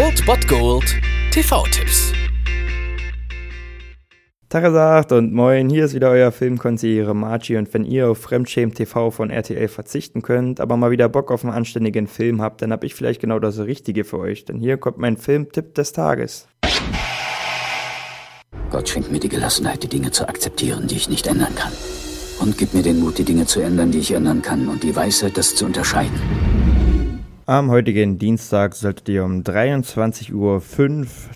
Old Bot Gold TV-Tipps. Tagesagt und moin, hier ist wieder euer Filmkonsigliere Margie und wenn ihr auf Fremdschämen TV von RTL verzichten könnt, aber mal wieder Bock auf einen anständigen Film habt, dann hab ich vielleicht genau das Richtige für euch, denn hier kommt mein Filmtipp des Tages. Gott schenkt mir die Gelassenheit, die Dinge zu akzeptieren, die ich nicht ändern kann. Und gibt mir den Mut, die Dinge zu ändern, die ich ändern kann und die Weisheit, das zu unterscheiden. Am heutigen Dienstag solltet ihr um 23.05 Uhr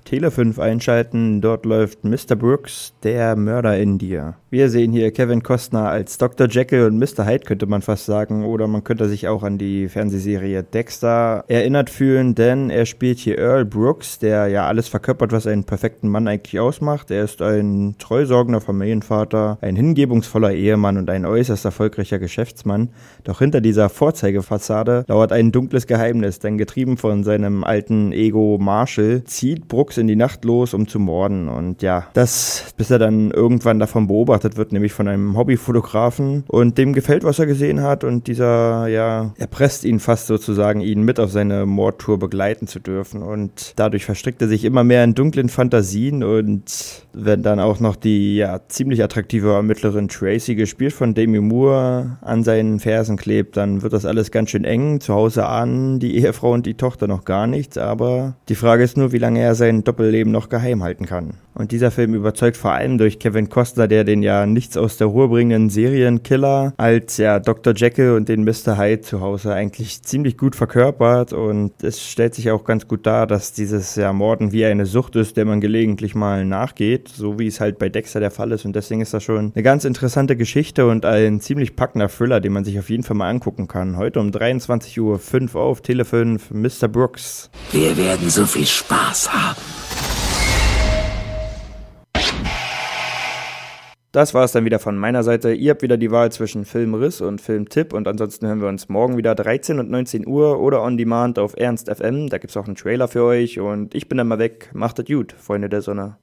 Tele 5 einschalten. Dort läuft Mr. Brooks, der Mörder in dir. Wir sehen hier Kevin Costner als Dr. Jekyll und Mr. Hyde, könnte man fast sagen. Oder man könnte sich auch an die Fernsehserie Dexter erinnert fühlen, denn er spielt hier Earl Brooks, der ja alles verkörpert, was einen perfekten Mann eigentlich ausmacht. Er ist ein treusorgender Familienvater, ein hingebungsvoller Ehemann und ein äußerst erfolgreicher Geschäftsmann. Doch hinter dieser Vorzeigefassade lauert ein dunkles Geheimnis Geheimnis, denn getrieben von seinem alten Ego Marshall zieht Brooks in die Nacht los, um zu morden. Und ja, das, bis er dann irgendwann davon beobachtet wird, nämlich von einem Hobbyfotografen. Und dem gefällt, was er gesehen hat. Und dieser, ja, erpresst ihn fast sozusagen, ihn mit auf seine Mordtour begleiten zu dürfen. Und dadurch verstrickt er sich immer mehr in dunklen Fantasien. Und wenn dann auch noch die, ja, ziemlich attraktive Ermittlerin Tracy, gespielt von Demi Moore, an seinen Fersen klebt, dann wird das alles ganz schön eng. Zu Hause an die Ehefrau und die Tochter noch gar nichts, aber die Frage ist nur, wie lange er sein Doppelleben noch geheim halten kann. Und dieser Film überzeugt vor allem durch Kevin Costner, der den ja nichts aus der Ruhe bringenden Serienkiller als ja Dr. Jekyll und den Mr. Hyde zu Hause eigentlich ziemlich gut verkörpert und es stellt sich auch ganz gut dar, dass dieses ja Morden wie eine Sucht ist, der man gelegentlich mal nachgeht, so wie es halt bei Dexter der Fall ist und deswegen ist das schon eine ganz interessante Geschichte und ein ziemlich packender Thriller, den man sich auf jeden Fall mal angucken kann. Heute um 23.05 Uhr auf Tele 5, Mr. Brooks. Wir werden so viel Spaß haben. Das war es dann wieder von meiner Seite. Ihr habt wieder die Wahl zwischen Filmriss und Filmtipp und ansonsten hören wir uns morgen wieder 13 und 19 Uhr oder on demand auf Ernst FM. Da gibt's auch einen Trailer für euch und ich bin dann mal weg. Macht es gut, Freunde der Sonne.